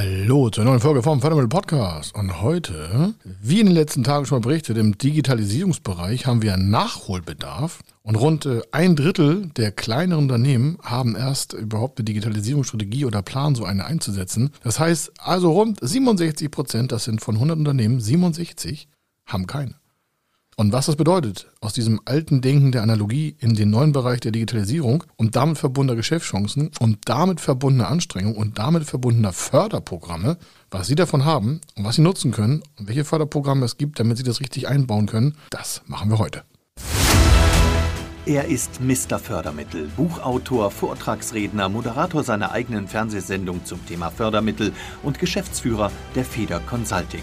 Hallo zur neuen Folge vom Fördermittel Podcast. Und heute, wie in den letzten Tagen schon mal berichtet, im Digitalisierungsbereich haben wir Nachholbedarf. Und rund äh, ein Drittel der kleineren Unternehmen haben erst überhaupt eine Digitalisierungsstrategie oder Plan, so eine einzusetzen. Das heißt also rund 67 Prozent, das sind von 100 Unternehmen, 67 haben keine. Und was das bedeutet, aus diesem alten Denken der Analogie in den neuen Bereich der Digitalisierung und damit verbundener Geschäftschancen und damit verbundener Anstrengungen und damit verbundener Förderprogramme, was Sie davon haben und was Sie nutzen können und welche Förderprogramme es gibt, damit Sie das richtig einbauen können, das machen wir heute. Er ist Mr. Fördermittel, Buchautor, Vortragsredner, Moderator seiner eigenen Fernsehsendung zum Thema Fördermittel und Geschäftsführer der Feder Consulting.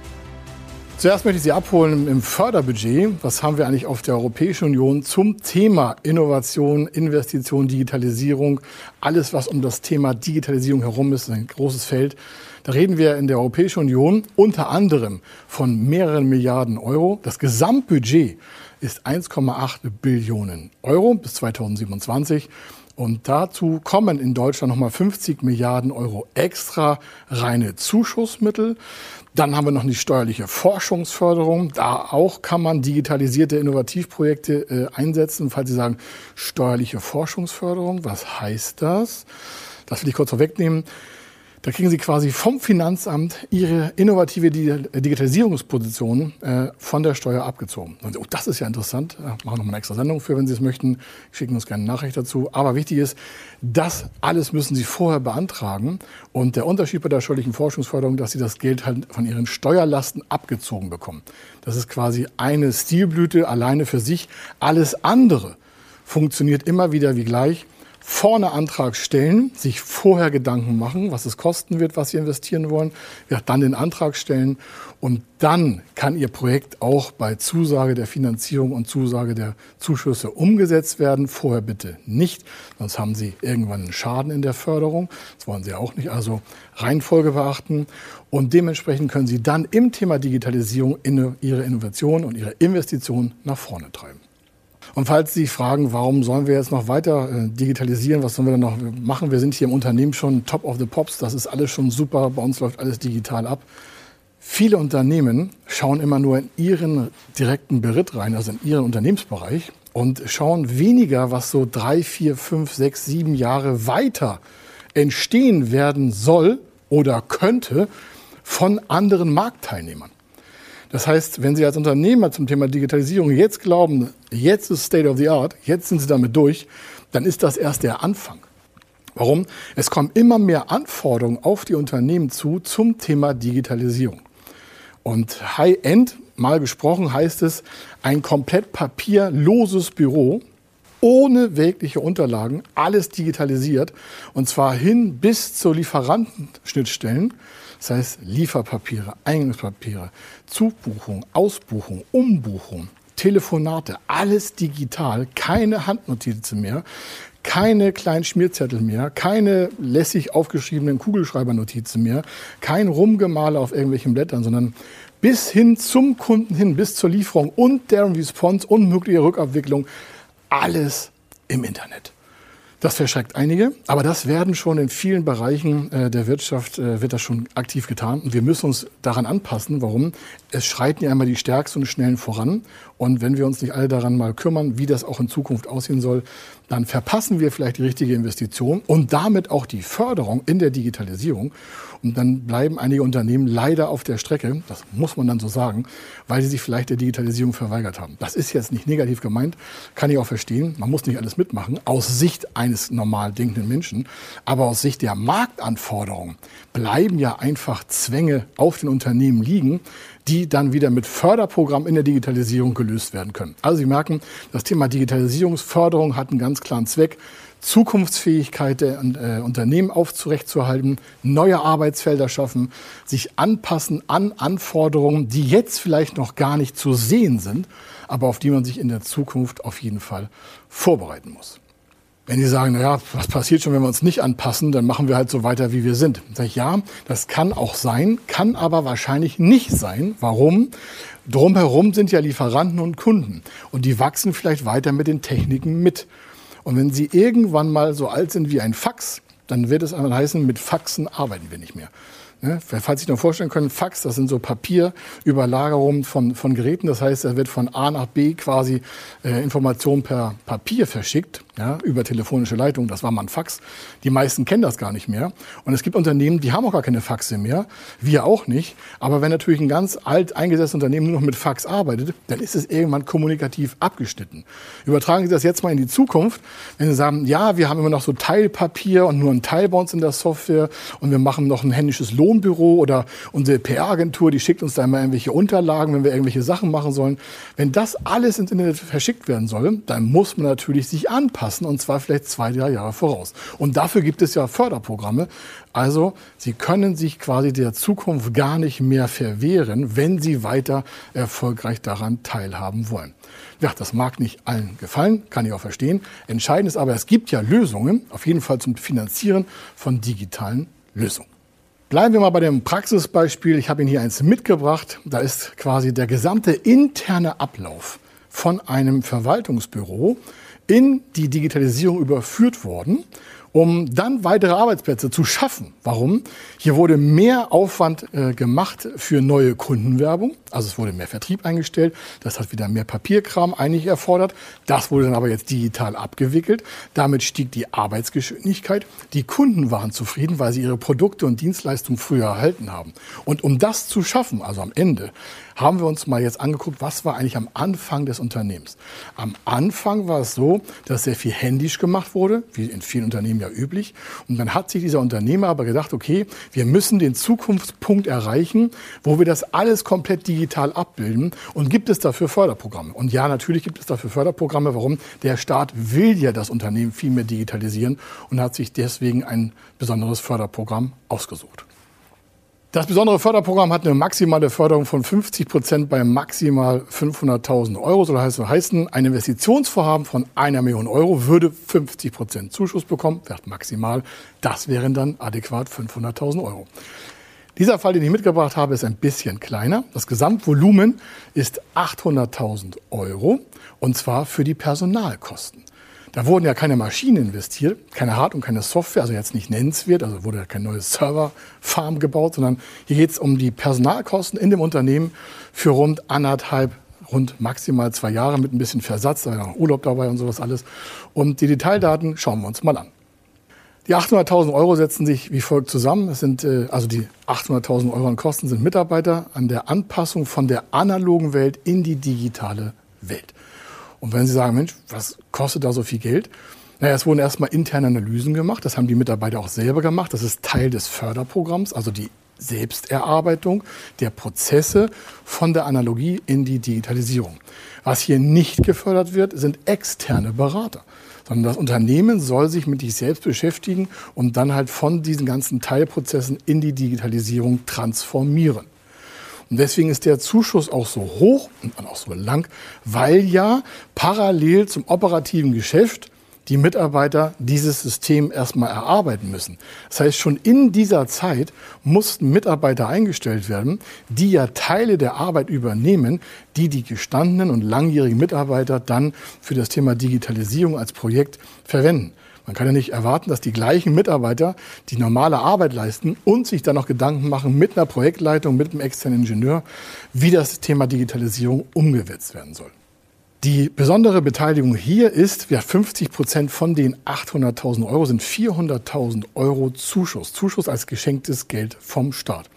Zuerst möchte ich Sie abholen im Förderbudget. Was haben wir eigentlich auf der Europäischen Union zum Thema Innovation, Investition, Digitalisierung? Alles, was um das Thema Digitalisierung herum ist, ist ein großes Feld. Da reden wir in der Europäischen Union unter anderem von mehreren Milliarden Euro. Das Gesamtbudget ist 1,8 Billionen Euro bis 2027. Und dazu kommen in Deutschland nochmal 50 Milliarden Euro extra reine Zuschussmittel. Dann haben wir noch die steuerliche Forschungsförderung. Da auch kann man digitalisierte Innovativprojekte äh, einsetzen. Falls Sie sagen, steuerliche Forschungsförderung, was heißt das? Das will ich kurz vorwegnehmen. Da kriegen Sie quasi vom Finanzamt Ihre innovative Digitalisierungsposition äh, von der Steuer abgezogen. Und, oh, das ist ja interessant. Machen wir noch mal eine extra Sendung für, wenn Sie es möchten. Schicken uns gerne eine Nachricht dazu. Aber wichtig ist, das alles müssen Sie vorher beantragen. Und der Unterschied bei der steuerlichen Forschungsförderung, dass Sie das Geld halt von Ihren Steuerlasten abgezogen bekommen. Das ist quasi eine Stilblüte alleine für sich. Alles andere funktioniert immer wieder wie gleich vorne Antrag stellen, sich vorher Gedanken machen, was es kosten wird, was Sie investieren wollen, ja, dann den Antrag stellen und dann kann Ihr Projekt auch bei Zusage der Finanzierung und Zusage der Zuschüsse umgesetzt werden. Vorher bitte nicht, sonst haben Sie irgendwann einen Schaden in der Förderung. Das wollen Sie auch nicht. Also Reihenfolge beachten und dementsprechend können Sie dann im Thema Digitalisierung Ihre Innovation und Ihre Investition nach vorne treiben. Und falls Sie fragen, warum sollen wir jetzt noch weiter äh, digitalisieren, was sollen wir dann noch machen? Wir sind hier im Unternehmen schon top of the pops, das ist alles schon super, bei uns läuft alles digital ab. Viele Unternehmen schauen immer nur in ihren direkten Beritt rein, also in ihren Unternehmensbereich und schauen weniger, was so drei, vier, fünf, sechs, sieben Jahre weiter entstehen werden soll oder könnte von anderen Marktteilnehmern. Das heißt, wenn Sie als Unternehmer zum Thema Digitalisierung jetzt glauben, jetzt ist State of the Art, jetzt sind Sie damit durch, dann ist das erst der Anfang. Warum? Es kommen immer mehr Anforderungen auf die Unternehmen zu zum Thema Digitalisierung. Und High-End, mal gesprochen, heißt es ein komplett papierloses Büro ohne wirkliche Unterlagen, alles digitalisiert. Und zwar hin bis zur Lieferantenschnittstellen. Das heißt Lieferpapiere, Eingangspapiere, Zugbuchung, Ausbuchung, Umbuchung, Telefonate, alles digital, keine Handnotizen mehr, keine kleinen Schmierzettel mehr, keine lässig aufgeschriebenen Kugelschreibernotizen mehr, kein Rumgemale auf irgendwelchen Blättern, sondern bis hin zum Kunden hin, bis zur Lieferung und deren Response und mögliche Rückabwicklung, alles im Internet. Das verschreckt einige, aber das werden schon in vielen Bereichen äh, der Wirtschaft, äh, wird das schon aktiv getan. Und wir müssen uns daran anpassen. Warum? Es schreiten ja immer die Stärksten und Schnellen voran. Und wenn wir uns nicht alle daran mal kümmern, wie das auch in Zukunft aussehen soll, dann verpassen wir vielleicht die richtige Investition und damit auch die Förderung in der Digitalisierung. Und dann bleiben einige Unternehmen leider auf der Strecke, das muss man dann so sagen, weil sie sich vielleicht der Digitalisierung verweigert haben. Das ist jetzt nicht negativ gemeint, kann ich auch verstehen. Man muss nicht alles mitmachen, aus Sicht eines normal denkenden Menschen. Aber aus Sicht der Marktanforderungen bleiben ja einfach Zwänge auf den Unternehmen liegen, die dann wieder mit Förderprogrammen in der Digitalisierung gelöst werden können. Also Sie merken, das Thema Digitalisierungsförderung hat einen ganz klaren Zweck. Zukunftsfähigkeit der äh, Unternehmen aufzurechtzuerhalten, neue Arbeitsfelder schaffen, sich anpassen an Anforderungen, die jetzt vielleicht noch gar nicht zu sehen sind, aber auf die man sich in der Zukunft auf jeden Fall vorbereiten muss. Wenn die sagen, naja, was passiert schon, wenn wir uns nicht anpassen, dann machen wir halt so weiter, wie wir sind. Sage ich, ja, das kann auch sein, kann aber wahrscheinlich nicht sein. Warum? Drumherum sind ja Lieferanten und Kunden und die wachsen vielleicht weiter mit den Techniken mit. Und wenn sie irgendwann mal so alt sind wie ein Fax, dann wird es einmal heißen, mit Faxen arbeiten wir nicht mehr. Ne? Falls Sie sich noch vorstellen können, Fax, das sind so Papierüberlagerungen von, von Geräten. Das heißt, er wird von A nach B quasi äh, Informationen per Papier verschickt ja, über telefonische Leitung, das war mal ein Fax. Die meisten kennen das gar nicht mehr. Und es gibt Unternehmen, die haben auch gar keine Faxe mehr, wir auch nicht. Aber wenn natürlich ein ganz alt eingesessenes Unternehmen nur noch mit Fax arbeitet, dann ist es irgendwann kommunikativ abgeschnitten. Übertragen Sie das jetzt mal in die Zukunft, wenn Sie sagen, ja, wir haben immer noch so Teilpapier und nur ein Teil bei uns in der Software und wir machen noch ein händisches Lohnbüro oder unsere PR-Agentur, die schickt uns da immer irgendwelche Unterlagen, wenn wir irgendwelche Sachen machen sollen. Wenn das alles ins Internet verschickt werden soll, dann muss man natürlich sich anpassen und zwar vielleicht zwei, drei Jahre voraus. Und dafür gibt es ja Förderprogramme. Also Sie können sich quasi der Zukunft gar nicht mehr verwehren, wenn Sie weiter erfolgreich daran teilhaben wollen. Ja, das mag nicht allen gefallen, kann ich auch verstehen. Entscheidend ist aber, es gibt ja Lösungen, auf jeden Fall zum Finanzieren von digitalen Lösungen. Bleiben wir mal bei dem Praxisbeispiel. Ich habe Ihnen hier eins mitgebracht. Da ist quasi der gesamte interne Ablauf von einem Verwaltungsbüro in die Digitalisierung überführt worden, um dann weitere Arbeitsplätze zu schaffen. Warum? Hier wurde mehr Aufwand äh, gemacht für neue Kundenwerbung, also es wurde mehr Vertrieb eingestellt, das hat wieder mehr Papierkram eigentlich erfordert, das wurde dann aber jetzt digital abgewickelt, damit stieg die Arbeitsgeschwindigkeit, die Kunden waren zufrieden, weil sie ihre Produkte und Dienstleistungen früher erhalten haben. Und um das zu schaffen, also am Ende, haben wir uns mal jetzt angeguckt, was war eigentlich am Anfang des Unternehmens. Am Anfang war es so, dass sehr viel händisch gemacht wurde, wie in vielen Unternehmen ja üblich. Und dann hat sich dieser Unternehmer aber gedacht, okay, wir müssen den Zukunftspunkt erreichen, wo wir das alles komplett digital abbilden. Und gibt es dafür Förderprogramme? Und ja, natürlich gibt es dafür Förderprogramme. Warum? Der Staat will ja das Unternehmen viel mehr digitalisieren und hat sich deswegen ein besonderes Förderprogramm ausgesucht. Das besondere Förderprogramm hat eine maximale Förderung von 50 Prozent bei maximal 500.000 Euro. So heißt es heißen, ein Investitionsvorhaben von einer Million Euro würde 50 Prozent Zuschuss bekommen, wird maximal. Das wären dann adäquat 500.000 Euro. Dieser Fall, den ich mitgebracht habe, ist ein bisschen kleiner. Das Gesamtvolumen ist 800.000 Euro und zwar für die Personalkosten. Da wurden ja keine Maschinen investiert, keine Hard- und keine Software, also jetzt nicht nennenswert, also wurde ja kein neues Serverfarm gebaut, sondern hier geht es um die Personalkosten in dem Unternehmen für rund anderthalb, rund maximal zwei Jahre mit ein bisschen Versatz, da war noch Urlaub dabei und sowas alles. Und die Detaildaten schauen wir uns mal an. Die 800.000 Euro setzen sich wie folgt zusammen. Es sind, äh, also die 800.000 Euro an Kosten sind Mitarbeiter an der Anpassung von der analogen Welt in die digitale Welt. Und wenn Sie sagen, Mensch, was kostet da so viel Geld? Naja, es wurden erstmal interne Analysen gemacht. Das haben die Mitarbeiter auch selber gemacht. Das ist Teil des Förderprogramms, also die Selbsterarbeitung der Prozesse von der Analogie in die Digitalisierung. Was hier nicht gefördert wird, sind externe Berater sondern das Unternehmen soll sich mit sich selbst beschäftigen und dann halt von diesen ganzen Teilprozessen in die Digitalisierung transformieren. Und deswegen ist der Zuschuss auch so hoch und auch so lang, weil ja parallel zum operativen Geschäft die Mitarbeiter dieses System erstmal erarbeiten müssen. Das heißt, schon in dieser Zeit mussten Mitarbeiter eingestellt werden, die ja Teile der Arbeit übernehmen, die die gestandenen und langjährigen Mitarbeiter dann für das Thema Digitalisierung als Projekt verwenden. Man kann ja nicht erwarten, dass die gleichen Mitarbeiter die normale Arbeit leisten und sich dann noch Gedanken machen mit einer Projektleitung, mit einem externen Ingenieur, wie das Thema Digitalisierung umgesetzt werden soll. Die besondere Beteiligung hier ist, ja, 50 Prozent von den 800.000 Euro sind 400.000 Euro Zuschuss. Zuschuss als geschenktes Geld vom Staat.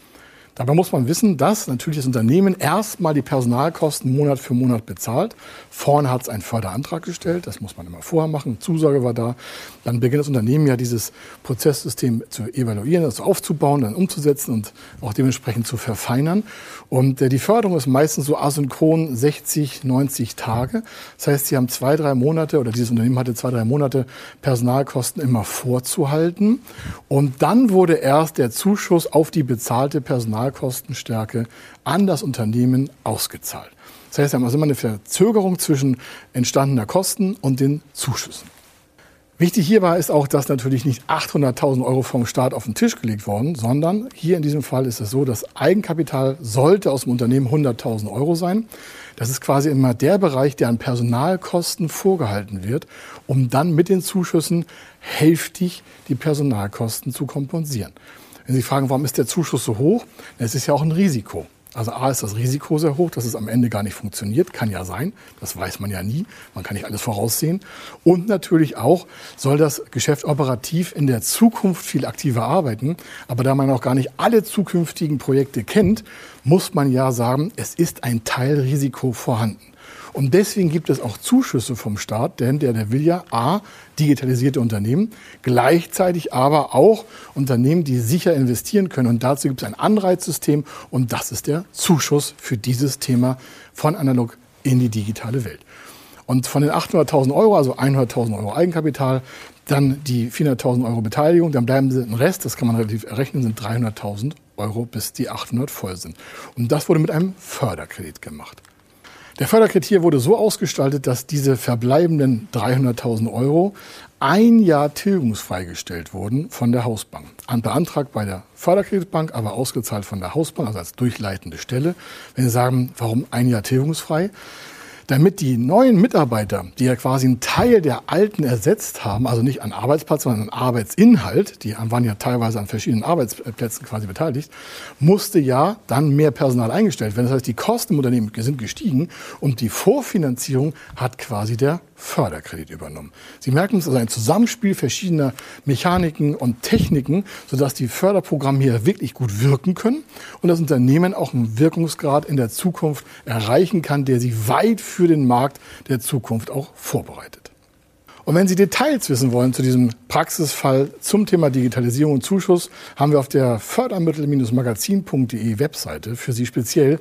Dabei muss man wissen, dass natürlich das Unternehmen erstmal die Personalkosten Monat für Monat bezahlt. Vorne hat es einen Förderantrag gestellt, das muss man immer vorher machen, Zusage war da. Dann beginnt das Unternehmen ja dieses Prozesssystem zu evaluieren, das aufzubauen, dann umzusetzen und auch dementsprechend zu verfeinern. Und äh, die Förderung ist meistens so asynchron 60, 90 Tage. Das heißt, Sie haben zwei, drei Monate oder dieses Unternehmen hatte zwei, drei Monate Personalkosten immer vorzuhalten. Und dann wurde erst der Zuschuss auf die bezahlte Personalkosten Personalkostenstärke an das Unternehmen ausgezahlt. Das heißt, wir haben also immer eine Verzögerung zwischen entstandener Kosten und den Zuschüssen. Wichtig hierbei ist auch, dass natürlich nicht 800.000 Euro vom Staat auf den Tisch gelegt wurden, sondern hier in diesem Fall ist es so, das Eigenkapital sollte aus dem Unternehmen 100.000 Euro sein. Das ist quasi immer der Bereich, der an Personalkosten vorgehalten wird, um dann mit den Zuschüssen hälftig die Personalkosten zu kompensieren. Wenn Sie fragen, warum ist der Zuschuss so hoch? Es ist ja auch ein Risiko. Also A ist das Risiko sehr hoch, dass es am Ende gar nicht funktioniert. Kann ja sein. Das weiß man ja nie. Man kann nicht alles voraussehen. Und natürlich auch soll das Geschäft operativ in der Zukunft viel aktiver arbeiten. Aber da man auch gar nicht alle zukünftigen Projekte kennt, muss man ja sagen, es ist ein Teilrisiko vorhanden. Und deswegen gibt es auch Zuschüsse vom Staat, denn der, der will ja A, digitalisierte Unternehmen, gleichzeitig aber auch Unternehmen, die sicher investieren können. Und dazu gibt es ein Anreizsystem und das ist der Zuschuss für dieses Thema von analog in die digitale Welt. Und von den 800.000 Euro, also 100.000 Euro Eigenkapital, dann die 400.000 Euro Beteiligung, dann bleiben sie ein Rest, das kann man relativ errechnen, sind 300.000 Euro, bis die 800 voll sind. Und das wurde mit einem Förderkredit gemacht. Der Förderkredit wurde so ausgestaltet, dass diese verbleibenden 300.000 Euro ein Jahr tilgungsfrei gestellt wurden von der Hausbank. Beantragt bei der Förderkreditbank, aber ausgezahlt von der Hausbank, also als durchleitende Stelle. Wenn Sie sagen, warum ein Jahr tilgungsfrei? Damit die neuen Mitarbeiter, die ja quasi einen Teil der alten ersetzt haben, also nicht an Arbeitsplatz, sondern an Arbeitsinhalt, die waren ja teilweise an verschiedenen Arbeitsplätzen quasi beteiligt, musste ja dann mehr Personal eingestellt werden. Das heißt, die Kosten im Unternehmen sind gestiegen und die Vorfinanzierung hat quasi der Förderkredit übernommen. Sie merken, es ist ein Zusammenspiel verschiedener Mechaniken und Techniken, sodass die Förderprogramme hier wirklich gut wirken können und das Unternehmen auch einen Wirkungsgrad in der Zukunft erreichen kann, der sie weit für den Markt der Zukunft auch vorbereitet. Und wenn Sie Details wissen wollen zu diesem Praxisfall zum Thema Digitalisierung und Zuschuss, haben wir auf der fördermittel-magazin.de Webseite für Sie speziell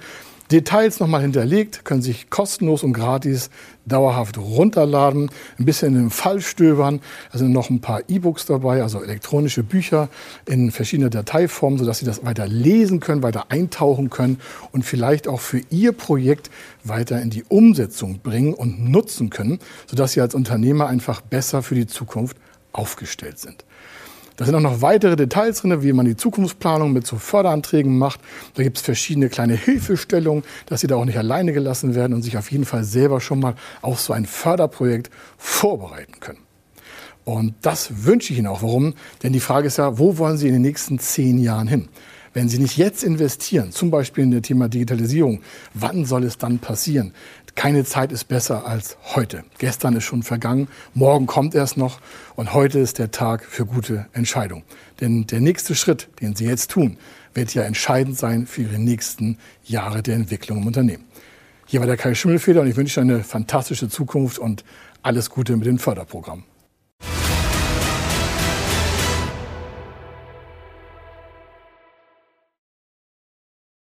Details nochmal hinterlegt, können sich kostenlos und gratis dauerhaft runterladen, ein bisschen den Fall stöbern. Da sind noch ein paar E-Books dabei, also elektronische Bücher in verschiedenen Dateiformen, sodass Sie das weiter lesen können, weiter eintauchen können und vielleicht auch für Ihr Projekt weiter in die Umsetzung bringen und nutzen können, sodass Sie als Unternehmer einfach besser für die Zukunft aufgestellt sind. Da sind auch noch weitere Details drin, wie man die Zukunftsplanung mit so Förderanträgen macht. Da gibt es verschiedene kleine Hilfestellungen, dass Sie da auch nicht alleine gelassen werden und sich auf jeden Fall selber schon mal auf so ein Förderprojekt vorbereiten können. Und das wünsche ich Ihnen auch. Warum? Denn die Frage ist ja, wo wollen Sie in den nächsten zehn Jahren hin? Wenn Sie nicht jetzt investieren, zum Beispiel in das Thema Digitalisierung, wann soll es dann passieren? Keine Zeit ist besser als heute. Gestern ist schon vergangen, morgen kommt erst noch und heute ist der Tag für gute Entscheidungen. Denn der nächste Schritt, den Sie jetzt tun, wird ja entscheidend sein für Ihre nächsten Jahre der Entwicklung im Unternehmen. Hier war der Kai Schimmelfeder und ich wünsche eine fantastische Zukunft und alles Gute mit dem Förderprogramm.